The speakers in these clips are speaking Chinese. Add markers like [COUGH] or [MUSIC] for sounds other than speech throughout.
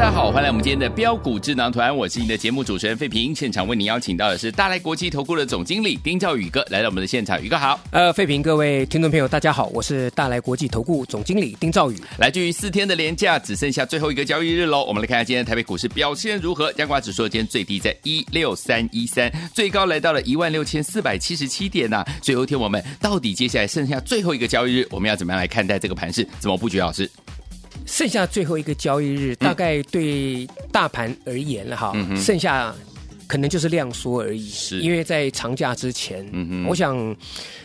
大家好，欢迎来我们今天的标股智囊团，我是你的节目主持人费平。现场为您邀请到的是大来国际投顾的总经理丁兆宇哥来到我们的现场，宇哥好。呃，费平，各位听众朋友，大家好，我是大来国际投顾总经理丁兆宇。来自于四天的连假，只剩下最后一个交易日喽。我们来看一下今天台北股市表现如何？加挂指数今天最低在一六三一三，最高来到了一万六千四百七十七点呐、啊。最后一天我们到底接下来剩下最后一个交易日，我们要怎么样来看待这个盘势？怎么布局？老师？剩下最后一个交易日，大概对大盘而言了哈，嗯、剩下可能就是量缩而已。是，因为在长假之前，我想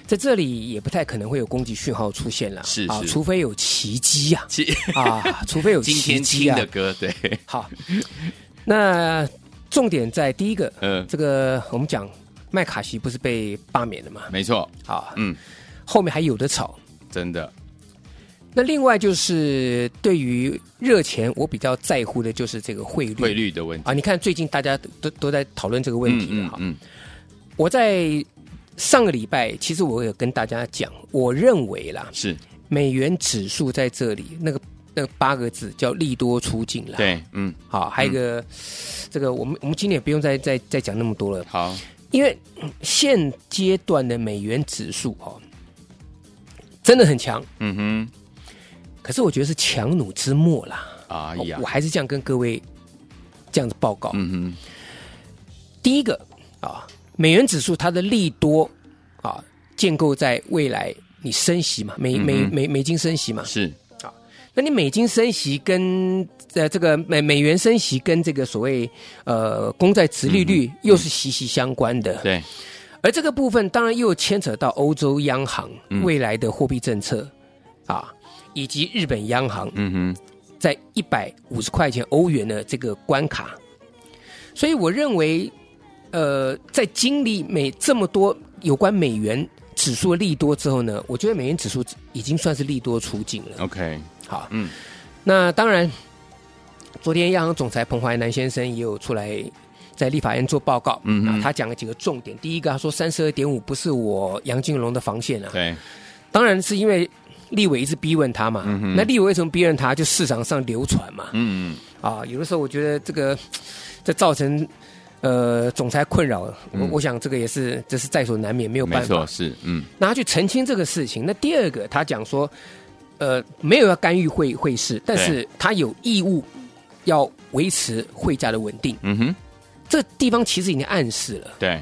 在这里也不太可能会有攻击讯号出现了。是，是啊，除非有奇迹呀，啊，[LAUGHS] 除非有奇迹啊。今天听的歌，对，好。那重点在第一个，嗯，这个我们讲麦卡锡不是被罢免了吗？没错，好，嗯，后面还有的吵，真的。那另外就是对于热钱，我比较在乎的就是这个汇率汇率的问题啊。你看最近大家都都在讨论这个问题哈。嗯，嗯，我在上个礼拜其实我有跟大家讲，我认为啦是美元指数在这里那个那个八个字叫利多出尽了。对，嗯，好，还有一个、嗯、这个我们我们今天也不用再再再讲那么多了。好，因为现阶段的美元指数哈真的很强。嗯哼。可是我觉得是强弩之末啦！啊呀，我还是这样跟各位这样子报告。嗯哼，第一个啊，美元指数它的利多啊，建构在未来你升息嘛，美美美美金升息嘛，是。啊，那你美金升息跟呃这个美美元升息跟这个所谓呃公债殖利率又是息息相关的。对，而这个部分当然又牵扯到欧洲央行未来的货币政策。啊。以及日本央行，嗯哼，在一百五十块钱欧元的这个关卡，所以我认为，呃，在经历美这么多有关美元指数的利多之后呢，我觉得美元指数已经算是利多出尽了。OK，好，嗯，那当然，昨天央行总裁彭淮南先生也有出来在立法院做报告，嗯哼，他讲了几个重点。第一个，他说三十二点五不是我杨金龙的防线啊，对，当然是因为。立委一直逼问他嘛，嗯、那立委为什么逼问他？就市场上流传嘛，嗯嗯，啊，有的时候我觉得这个这造成呃总裁困扰，嗯、我我想这个也是这是在所难免，没有办法，是嗯。那他去澄清这个事情。那第二个，他讲说，呃，没有要干预会会市，但是他有义务要维持汇价的稳定。嗯哼，这地方其实已经暗示了，对。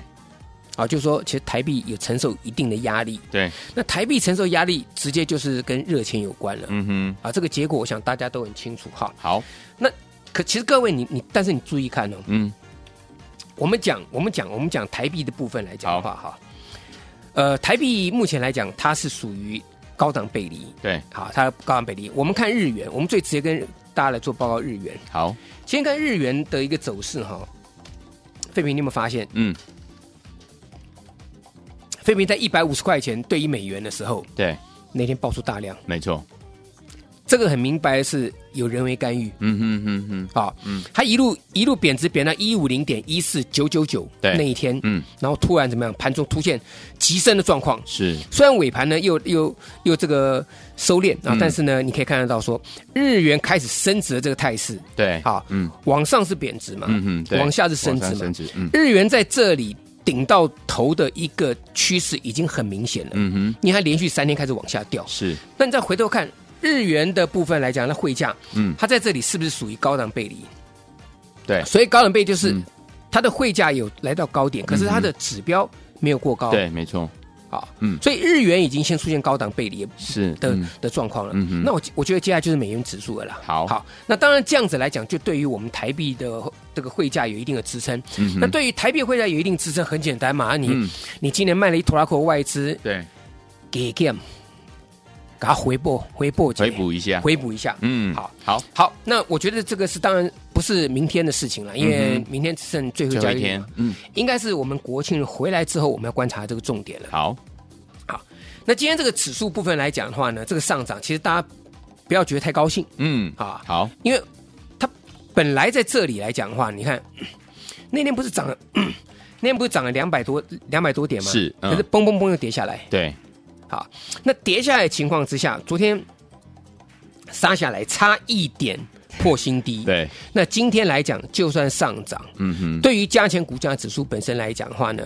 啊，就是说，其实台币有承受一定的压力。对，那台币承受压力，直接就是跟热钱有关了。嗯哼，啊，这个结果我想大家都很清楚。哈，好，那可其实各位你，你你，但是你注意看哦。嗯，我们讲，我们讲，我们讲台币的部分来讲的话，哈，呃，台币目前来讲，它是属于高档背离。对，好，它高档背离。我们看日元，我们最直接跟大家来做报告日元。好，先看日元的一个走势哈。费平，你有没有发现？嗯。飞平在一百五十块钱兑一美元的时候，对，那天爆出大量，没错，这个很明白是有人为干预，嗯哼哼哼，好，嗯，它一路一路贬值贬到一五零点一四九九九，对，那一天，嗯，然后突然怎么样？盘中出现急升的状况，是，虽然尾盘呢又又又这个收敛啊，但是呢，你可以看得到说日元开始升值的这个态势，对，好，嗯，往上是贬值嘛，嗯哼，往下是升值嘛，升值嗯，日元在这里。顶到头的一个趋势已经很明显了，嗯哼，你还连续三天开始往下掉，是。那你再回头看日元的部分来讲，那汇价，嗯，它在这里是不是属于高档背离？对，所以高档背就是它的汇价有来到高点，可是它的指标没有过高，对，没错。好，嗯，所以日元已经先出现高档背离是的的状况了。嗯哼，那我我觉得接下来就是美元指数了啦。好，好，那当然这样子来讲，就对于我们台币的这个汇价有一定的支撑。嗯，那对于台币汇价有一定支撑，很简单嘛，你你今年卖了一拖拉库外资，对，给 game。给它回补，回补，回补一下，回补一下。嗯，好，好，好。那我觉得这个是当然不是明天的事情了，因为明天只剩最后一天。嗯，应该是我们国庆回来之后，我们要观察这个重点了。好，好。那今天这个指数部分来讲的话呢，这个上涨其实大家不要觉得太高兴。嗯，啊，好，因为它本来在这里来讲的话，你看 [CLEARS THROAT] 那天不是涨了，[CLEARS THROAT] 那天不是涨了两百多两百多点吗？是，可是嘣嘣嘣又跌下来。对。好，那跌下来的情况之下，昨天杀下来差一点破新低。对，那今天来讲，就算上涨，嗯哼，对于加权股价指数本身来讲的话呢，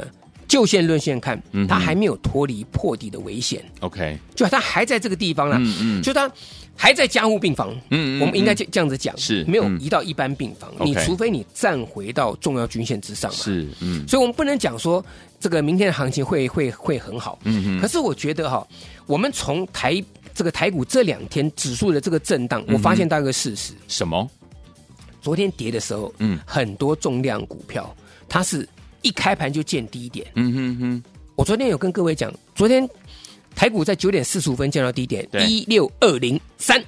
就线论线看，它还没有脱离破底的危险。OK，就它还在这个地方了，嗯嗯，就它。还在加护病房，嗯，我们应该这这样子讲，是没有移到一般病房。你除非你站回到重要均线之上嘛，是，嗯，所以我们不能讲说这个明天的行情会会会很好，嗯嗯。可是我觉得哈，我们从台这个台股这两天指数的这个震荡，我发现到一个事实，什么？昨天跌的时候，嗯，很多重量股票它是一开盘就见低点，嗯哼哼。我昨天有跟各位讲，昨天。台股在九点四十五分见到低点一六二零三，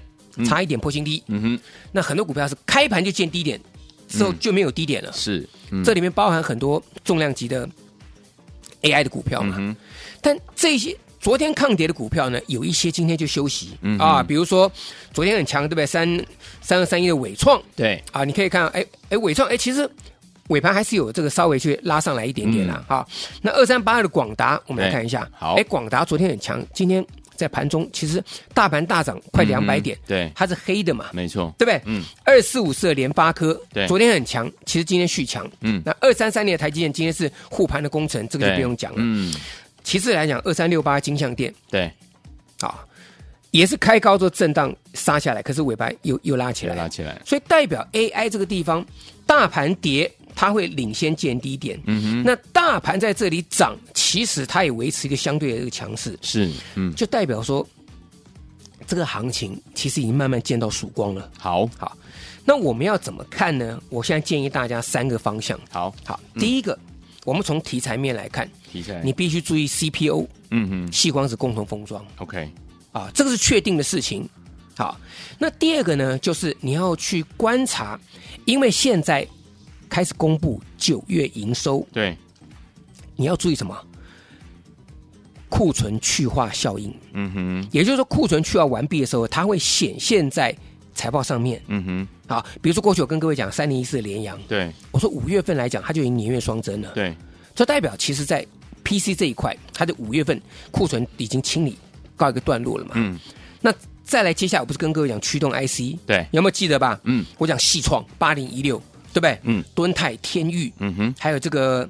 差一点破新低。嗯哼，那很多股票是开盘就见低点，之后就没有低点了。是，这里面包含很多重量级的 AI 的股票嘛。但这些昨天抗跌的股票呢，有一些今天就休息。啊，比如说昨天很强，对不对？三三二三一的伟创，对啊，你可以看，哎哎，伟创，哎，其实。尾盘还是有这个稍微去拉上来一点点啦，哈，那二三八二的广达，我们来看一下。好，哎，广达昨天很强，今天在盘中其实大盘大涨快两百点，对，它是黑的嘛，没错，对不对？嗯，二四五四的联发科，对，昨天很强，其实今天续强，嗯，那二三三年的台积电今天是护盘的工程，这个就不用讲了，嗯，其次来讲二三六八金像电，对，啊，也是开高做震荡杀下来，可是尾盘又又拉起来，拉起来，所以代表 AI 这个地方大盘跌。它会领先见低点，嗯哼，那大盘在这里涨，其实它也维持一个相对的一个强势，是，嗯，就代表说这个行情其实已经慢慢见到曙光了。好，好，那我们要怎么看呢？我现在建议大家三个方向。好，好，第一个，嗯、我们从题材面来看，题材，你必须注意 CPO，嗯哼，细光子共同封装，OK，啊，这个是确定的事情。好，那第二个呢，就是你要去观察，因为现在。开始公布九月营收，对，你要注意什么？库存去化效应，嗯哼，也就是说库存去化完毕的时候，它会显现在财报上面，嗯哼。好，比如说过去我跟各位讲三零一四的联阳，对，我说五月份来讲，它就已经年月双增了，对，这代表其实在 PC 这一块，它的五月份库存已经清理告一个段落了嘛，嗯，那再来接下来我不是跟各位讲驱动 IC，对，有没有记得吧？嗯，我讲矽创八零一六。对不对？嗯，敦泰、天域，嗯哼，还有这个，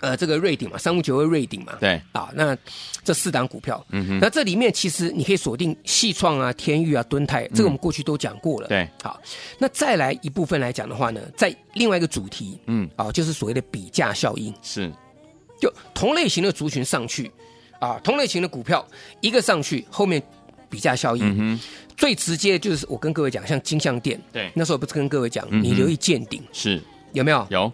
呃，这个瑞鼎嘛，三五九二瑞鼎嘛，对，啊，那这四档股票，嗯哼，那这里面其实你可以锁定矽创啊、天域啊、敦泰，这个我们过去都讲过了，对，好，那再来一部分来讲的话呢，在另外一个主题，嗯，啊，就是所谓的比价效应，是，就同类型的族群上去，啊，同类型的股票一个上去，后面。比价效应，嗯、最直接就是我跟各位讲，像金像电，对，那时候不是跟各位讲，你留意见顶是。有没有？有，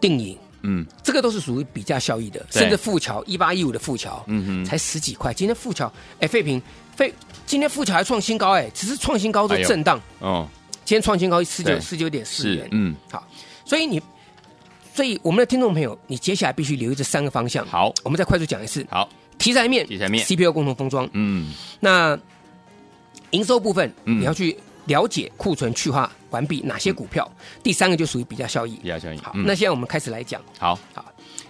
定影，嗯，这个都是属于比价效益的，甚至富桥一八一五的富桥，嗯哼，才十几块，今天富桥，哎，废品废，今天富桥还创新高，哎，只是创新高的震荡，哦，今天创新高十九十九点四元，嗯，好，所以你，所以我们的听众朋友，你接下来必须留意这三个方向，好，我们再快速讲一次，好。题材面，题材面。CPU 共同封装，嗯，那营收部分，嗯，你要去了解库存去化完毕哪些股票。第三个就属于比价效益，比价效益。好，那现在我们开始来讲，好，好，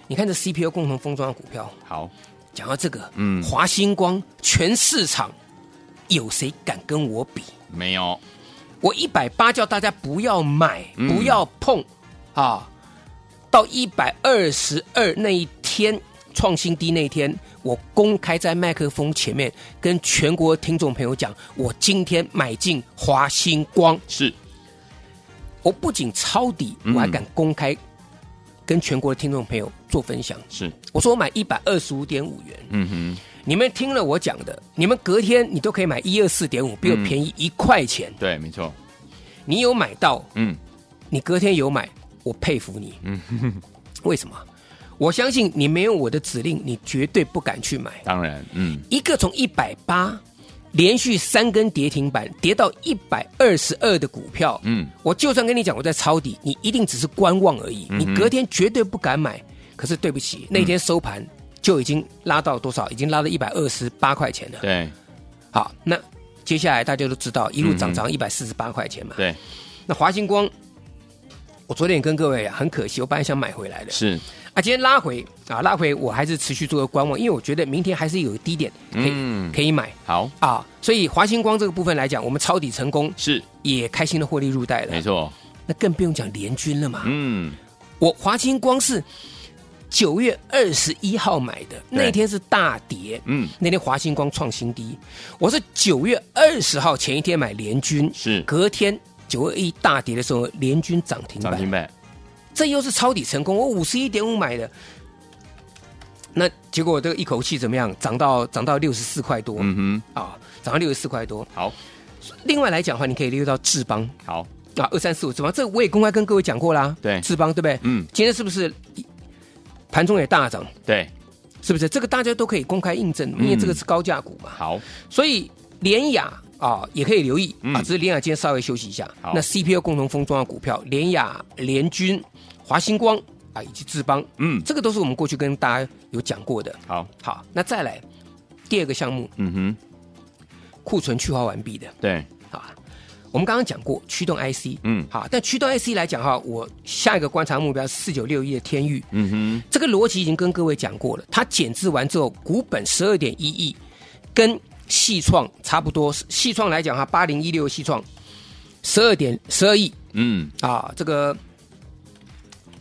你看这 CPU 共同封装的股票，好，讲到这个，嗯，华星光全市场有谁敢跟我比？没有，我一百八叫大家不要买，不要碰，啊，到一百二十二那一天。创新低那天，我公开在麦克风前面跟全国听众朋友讲，我今天买进华星光，是，我不仅抄底，我还敢公开跟全国的听众朋友做分享。是，我说我买一百二十五点五元。嗯哼，你们听了我讲的，你们隔天你都可以买一二四点五，比我便宜一块钱。对，没错。你有买到，嗯，你隔天有买，我佩服你。嗯，[LAUGHS] 为什么？我相信你没有我的指令，你绝对不敢去买。当然，嗯，一个从一百八连续三根跌停板跌到一百二十二的股票，嗯，我就算跟你讲我在抄底，你一定只是观望而已，嗯、你隔天绝对不敢买。可是对不起，那天收盘就已经拉到多少？已经拉到一百二十八块钱了。对，好，那接下来大家都知道一路涨涨一百四十八块钱嘛。对，那华星光，我昨天也跟各位啊，很可惜，我本来想买回来的。是。啊，今天拉回啊，拉回我还是持续做个观望，因为我觉得明天还是有低点可以、嗯、可以买。好啊，所以华星光这个部分来讲，我们抄底成功，是也开心的获利入袋了。没错，那更不用讲联军了嘛。嗯，我华星光是九月二十一号买的，那天是大跌。嗯，那天华星光创新低，我是九月二十号前一天买联军，是隔天九月一大跌的时候，联军涨停板。涨停板。这又是抄底成功，我五十一点五买的，那结果这个一口气怎么样？涨到涨到六十四块多，嗯哼，啊，涨到六十四块多。好，另外来讲的话，你可以留意到智邦，好啊，二三四五智邦，这个我也公开跟各位讲过啦。对，智邦对不对？嗯，今天是不是盘中也大涨？对，是不是？这个大家都可以公开印证，因为这个是高价股嘛。好，所以联亚啊也可以留意啊，只是联雅今天稍微休息一下。那 CPU 共同封装的股票，联雅、联军。华星光啊，以及智邦，嗯，这个都是我们过去跟大家有讲过的。好，好，那再来第二个项目，嗯哼，库存去化完毕的，对，好，我们刚刚讲过驱动 IC，嗯，好，但驱动 IC 来讲哈，我下一个观察目标是四九六一的天域，嗯哼，这个逻辑已经跟各位讲过了，它减资完之后，股本十二点一亿，跟细创差不多，细创来讲哈，八零一六细创十二点十二亿，嗯，啊，这个。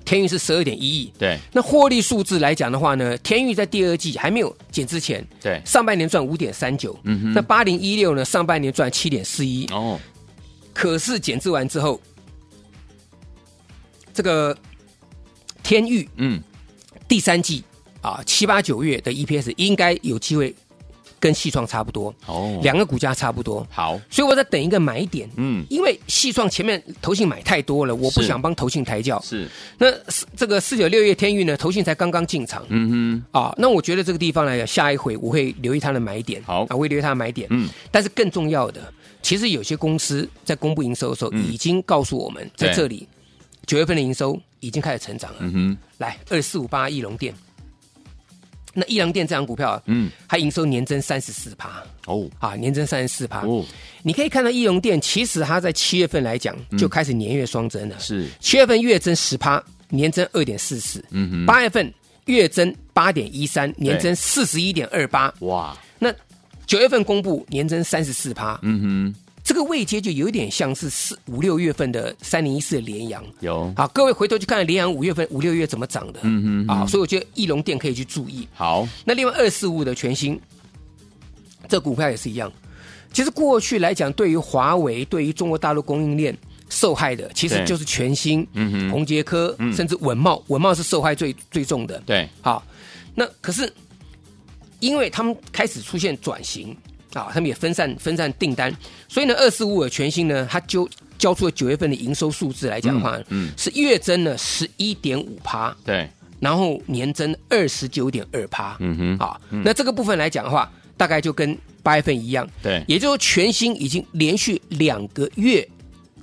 天域是十二点一亿，对。那获利数字来讲的话呢，天域在第二季还没有减之前，对，上半年赚五点三九，嗯哼。那八零一六呢，上半年赚七点四一，哦。可是减资完之后，这个天域，嗯，第三季啊七八九月的 EPS 应该有机会。跟细创差不多哦，两个股价差不多。好，所以我在等一个买点。嗯，因为细创前面投信买太多了，我不想帮投信抬轿。是，那这个四九六月天域呢，投信才刚刚进场。嗯哼，啊，那我觉得这个地方来讲，下一回我会留意它的买点。好，啊，我会留意它的买点。嗯，但是更重要的，其实有些公司在公布营收的时候，已经告诉我们，在这里九月份的营收已经开始成长了。嗯哼，来二四五八翼龙电。那益隆电这张股票，嗯，它营收年增三十四趴哦，啊，年增三十四趴哦。你可以看到益隆电，其实它在七月份来讲就开始年月双增了，嗯、是。七月份月增十趴，年增二点四四，嗯哼，八月份月增八点一三，年增四十一点二八，哇，那九月份公布年增三十四趴，嗯哼。这个位阶就有点像是四五六月份的三零一四的联阳，有好，各位回头去看联阳五月份五六月怎么涨的，嗯嗯，啊，所以我觉得义隆电可以去注意。好，那另外二四五的全新，这股票也是一样。其实过去来讲，对于华为、对于中国大陆供应链受害的，其实就是全新、嗯哼、宏杰科，甚至稳茂，稳茂是受害最最重的。对，好，那可是因为他们开始出现转型。啊，他们也分散分散订单，所以呢，二四五的全新呢，它就交出了九月份的营收数字来讲的话，嗯，嗯。是月增了十一点五趴，对，然后年增二十九点二趴，嗯哼，啊，那这个部分来讲的话，大概就跟八月份一样，对，也就是说全新已经连续两个月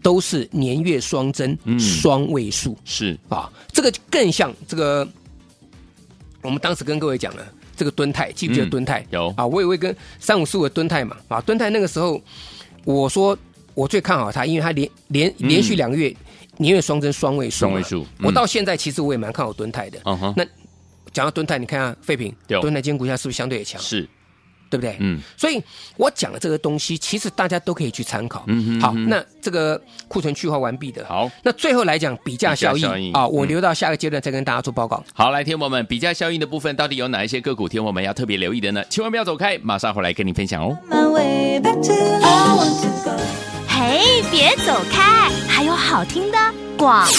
都是年月双增，嗯，双位数，是。啊，这个更像这个，我们当时跟各位讲了。这个敦泰记不记得敦泰？嗯、有啊，我也会跟三五四五的敦泰嘛啊，敦泰那个时候我说我最看好它，因为它连连连续两个月、嗯、年月双增双位数，双位数。嗯、我到现在其实我也蛮看好敦泰的。嗯哼，那讲到敦泰，你看下废品，敦泰今天股价是不是相对也强？是。对不对？嗯，所以我讲的这个东西，其实大家都可以去参考。嗯嗯，好，那这个库存去化完毕的，好，那最后来讲比价效应啊，我留到下个阶段再跟大家做报告。好，来，天我们比价效应的部分，到底有哪一些个股？天我们要特别留意的呢？千万不要走开，马上回来跟你分享哦。嘿，别走开。还有好听的广告。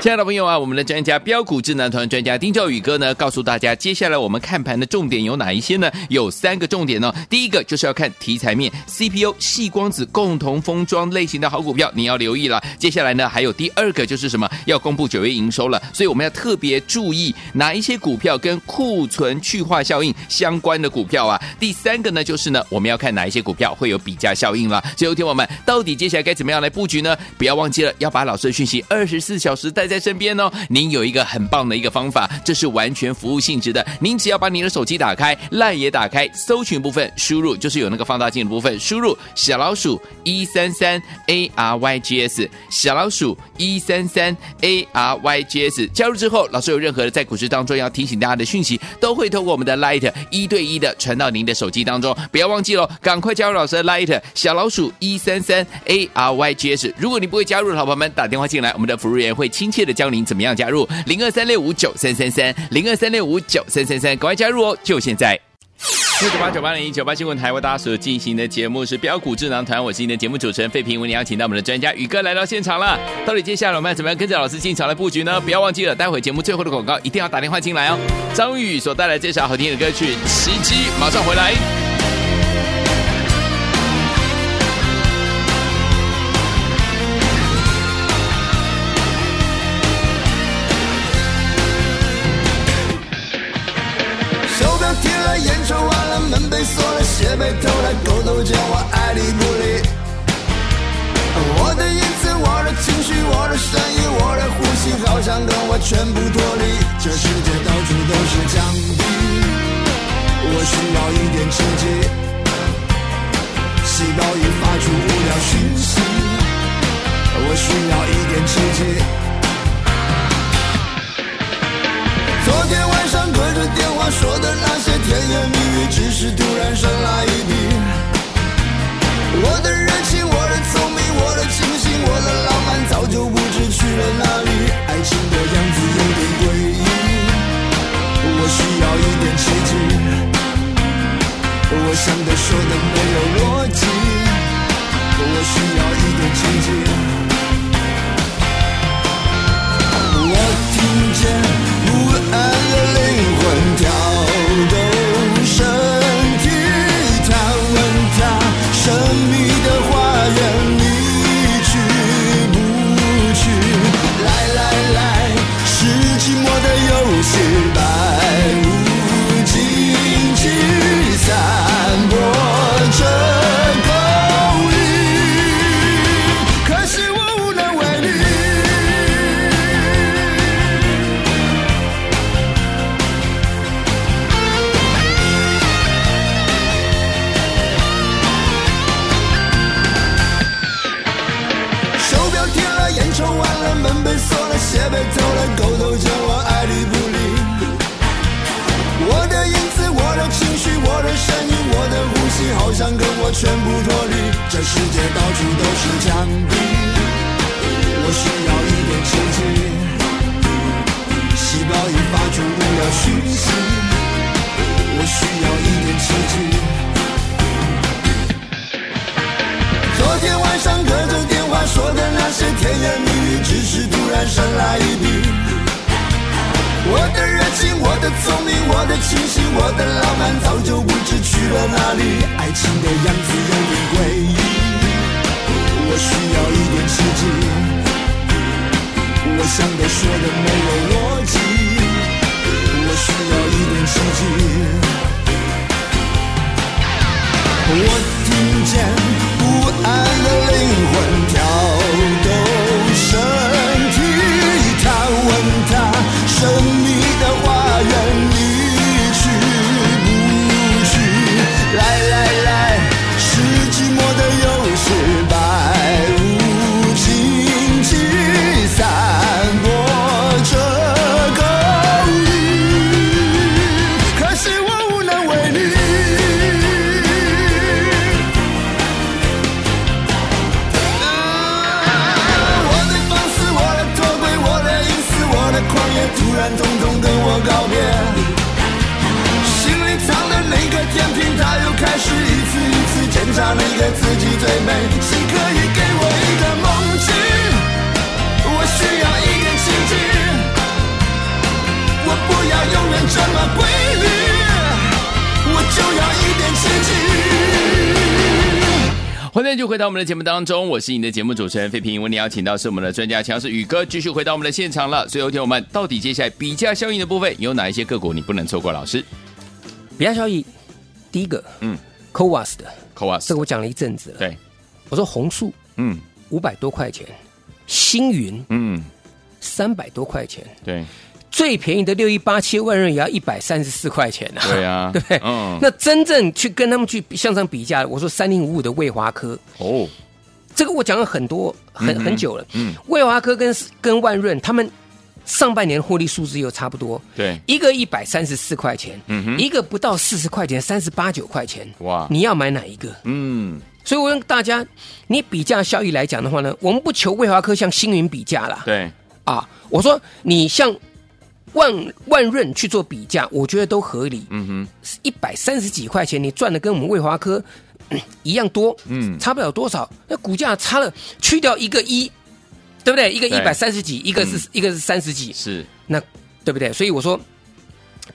亲爱的朋友啊，我们的专家标股智囊团专家丁兆宇哥呢，告诉大家，接下来我们看盘的重点有哪一些呢？有三个重点呢、哦。第一个就是要看题材面，CPU、细光子共同封装类型的好股票，你要留意了。接下来呢，还有第二个就是什么？要公布九月营收了，所以我们要特别注意哪一些股票跟库存去化效应相关的股票啊。第三个呢，就是呢，我们要看哪一些股票会有比价效应了。最后听我们到底接下来该怎么样来布局呢？不要忘记了要把老师的讯息二十四小时带在身边哦，您有一个很棒的一个方法，这是完全服务性质的。您只要把你的手机打开，LINE 也打开，搜寻部分输入就是有那个放大镜的部分，输入小老鼠一三三 A R Y G S，小老鼠一三三 A R Y G S，加入之后，老师有任何的在股市当中要提醒大家的讯息，都会透过我们的 Light 一对一的传到您的手机当中。不要忘记了，赶快加入老师的 Light 小老鼠一三三 A A R Y G S，。如果你不会加入的好朋友们，打电话进来，我们的服务员会亲切。的教您怎么样加入零二三六五九三三三零二三六五九三三三，赶快加入哦！就现在。九八九八零一九八新闻台为大家所进行的节目是标股智囊团，我是您的节目主持人费平，为您邀请到我们的专家宇哥来到现场了。到底接下来我们要怎么样跟着老师进场来布局呢？不要忘记了，待会节目最后的广告一定要打电话进来哦。张宇所带来这首好听的歌曲《奇迹》，马上回来。被偷来勾勾牵，我爱理不理。我的影子，我的情绪，我的声音，我的呼吸，好像跟我全部脱离。这世界到处都是墙壁，我需要一点刺激。细胞已发出无聊讯息，我需要一点刺激。昨天晚上隔着电话说的那些甜言蜜语，只是突然生来我想的说的没有逻辑，我需要一点奇迹。的清醒，我的浪漫，早就不知去了哪里。爱情的样子有点诡异，我需要一点刺激。我想的说的没有逻辑，我需要一点刺激。我听见每个自己最美，谁可以给我一个梦境？我需要一点奇迹，我不要永远这么规律，我就要一点奇迹。欢迎就回到我们的节目当中，我是你的节目主持人费平。为你邀请到是我们的专家强势宇哥，继续回到我们的现场了。所以，听我们到底接下来比价效应的部分有哪一些个股你不能错过？老师，比价效应第一个，嗯。，CoWAS 的 CoWAS，这个我讲了一阵子了。对，我说红树，嗯，五百多块钱，星云，嗯，三百多块钱，对。最便宜的六一八七万润也要一百三十四块钱啊！对啊，对 [LAUGHS] 不对？嗯，那真正去跟他们去向上比价，我说三零五五的魏华科哦，这个我讲了很多很很久了。嗯，魏华科跟跟万润他们上半年获利数字又差不多，对，一个一百三十四块钱，嗯哼，一个不到四十块钱，三十八九块钱，哇，你要买哪一个？嗯，所以我问大家，你比价效益来讲的话呢，我们不求卫华科向星云比价啦，对。啊，我说你像。万万润去做比价，我觉得都合理。嗯哼，一百三十几块钱，你赚的跟我们卫华科一样多，嗯，差不了多少。那股价差了，去掉一个一，对不对？一个一百三十几，一个是、嗯、一个是三十几，是那对不对？所以我说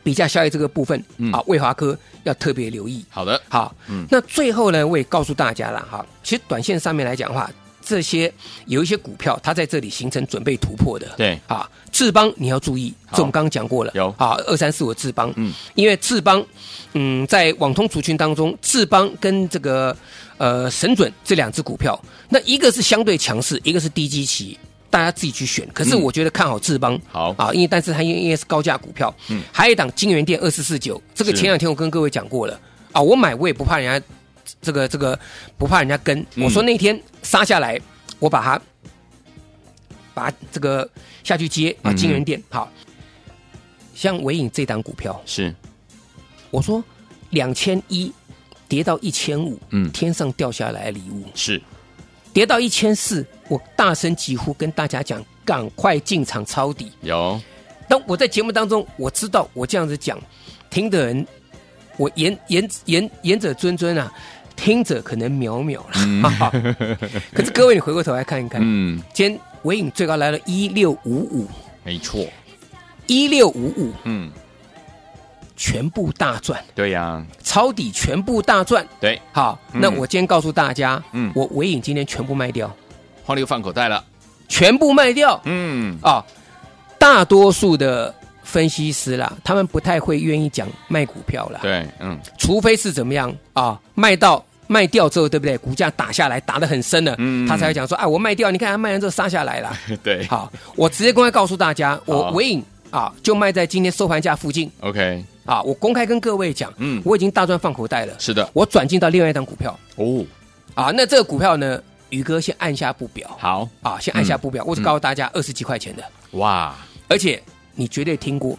比价效益这个部分、嗯、啊，卫华科要特别留意。好的，好，嗯，那最后呢，我也告诉大家了哈，其实短线上面来讲的话。这些有一些股票，它在这里形成准备突破的，对。啊，智邦你要注意，这我们刚刚讲过了，有。啊，二三四五智邦，嗯，因为智邦，嗯，在网通族群当中，智邦跟这个呃神准这两只股票，那一个是相对强势，一个是低基期，大家自己去选。可是我觉得看好智邦，好。啊，因为但是它因为是高价股票，嗯，还有一档金源店二四四九，这个前两天我跟各位讲过了。啊，我买我也不怕人家这个这个不怕人家跟，我说那天杀下来。我把它，把这个下去接啊，金源店好，像伟影这档股票是，我说两千一跌到一千五，嗯，天上掉下来礼物是，跌到一千四，我大声疾呼跟大家讲，赶快进场抄底。有，当我在节目当中，我知道我这样子讲，听的人，我言言言言者谆谆啊。听着可能渺渺了，嗯、[LAUGHS] 可是各位，你回过头来看一看，嗯，今天尾影最高来了一六五五，没错，一六五五，嗯，全部大赚，对呀、啊，抄底全部大赚，对，好，嗯、那我今天告诉大家，嗯，我尾影今天全部卖掉，换了一个放口袋了，全部卖掉，嗯，啊，大多数的分析师啦，他们不太会愿意讲卖股票啦，对，嗯，除非是怎么样啊，卖到。卖掉之后，对不对？股价打下来，打得很深了，嗯，他才会讲说：“哎，我卖掉，你看他卖完之后杀下来了。[LAUGHS] ”对，好，我直接公开告诉大家，我尾影啊，就卖在今天收盘价附近。OK，啊，我公开跟各位讲，嗯，我已经大赚放口袋了。是的，我转进到另外一档股票。哦，啊，那这个股票呢，宇哥先按下不表。好，啊，先按下不表，我只告诉大家二十几块钱的。哇，而且你绝对听过。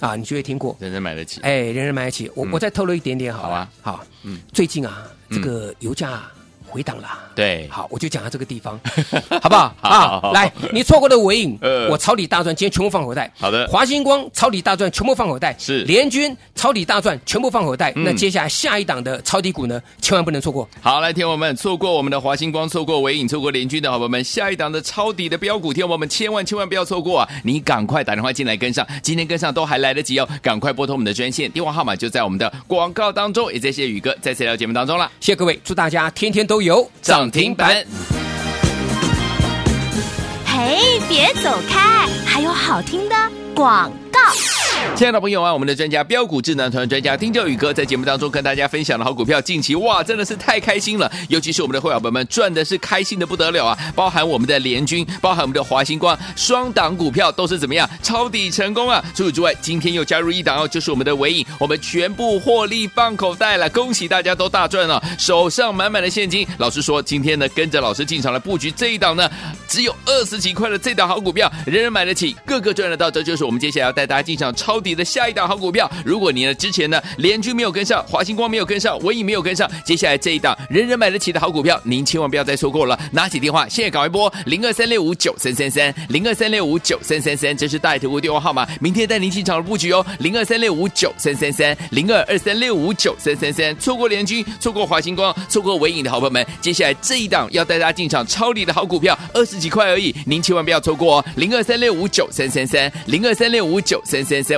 啊，你绝对听过，人人买得起。哎，人人买得起。我我再透露一点点，好吧？好，嗯，最近啊，这个油价回档了。对，好，我就讲到这个地方，[LAUGHS] 好不好？啊，来，你错过的尾影，我抄底大赚，今天全部放口袋。好的，华星光抄底大赚，全部放口袋。是，联军抄底大赚，全部放口袋。那接下来下一档的抄底股呢，千万不能错过。好，来，听我们错过我们的华星光，错过尾影，错过联军的好朋友们，下一档的抄底的标股，听我们千万千万不要错过啊！你赶快打电话进来跟上，今天跟上都还来得及哦，赶快拨通我们的专线，电话号码就在我们的广告当中，也谢谢宇哥在这条节目当中了。谢谢各位，祝大家天天都有涨停板。嘿，别走开，还有好听的广告。亲爱的朋友啊，我们的专家标股智囊团专家丁教宇哥在节目当中跟大家分享的好股票，近期哇真的是太开心了，尤其是我们的会员朋友们赚的是开心的不得了啊！包含我们的联军，包含我们的华星光，双档股票都是怎么样抄底成功啊！除此之外，今天又加入一档哦，就是我们的尾影，我们全部获利放口袋了，恭喜大家都大赚了，手上满满的现金。老实说，今天呢跟着老师进场来布局这一档呢，只有二十几块的这档好股票，人人买得起，个个赚得到，这就是我们接下来要带大家进场。抄抄底的下一档好股票，如果你呢之前呢联军没有跟上，华星光没有跟上，纬颖没有跟上，接下来这一档人人买得起的好股票，您千万不要再错过了。拿起电话，现在赶快拨零二三六五九三三三零二三六五九三三三，这是大爱投顾电话号码，明天带您进场的布局哦。零二三六五九三三三零二二三六五九三三三，错过联军，错过华星光，错过纬颖的好朋友们，接下来这一档要带大家进场抄底的好股票，二十几块而已，您千万不要错过哦。零二三六五九三三三零二三六五九三三三。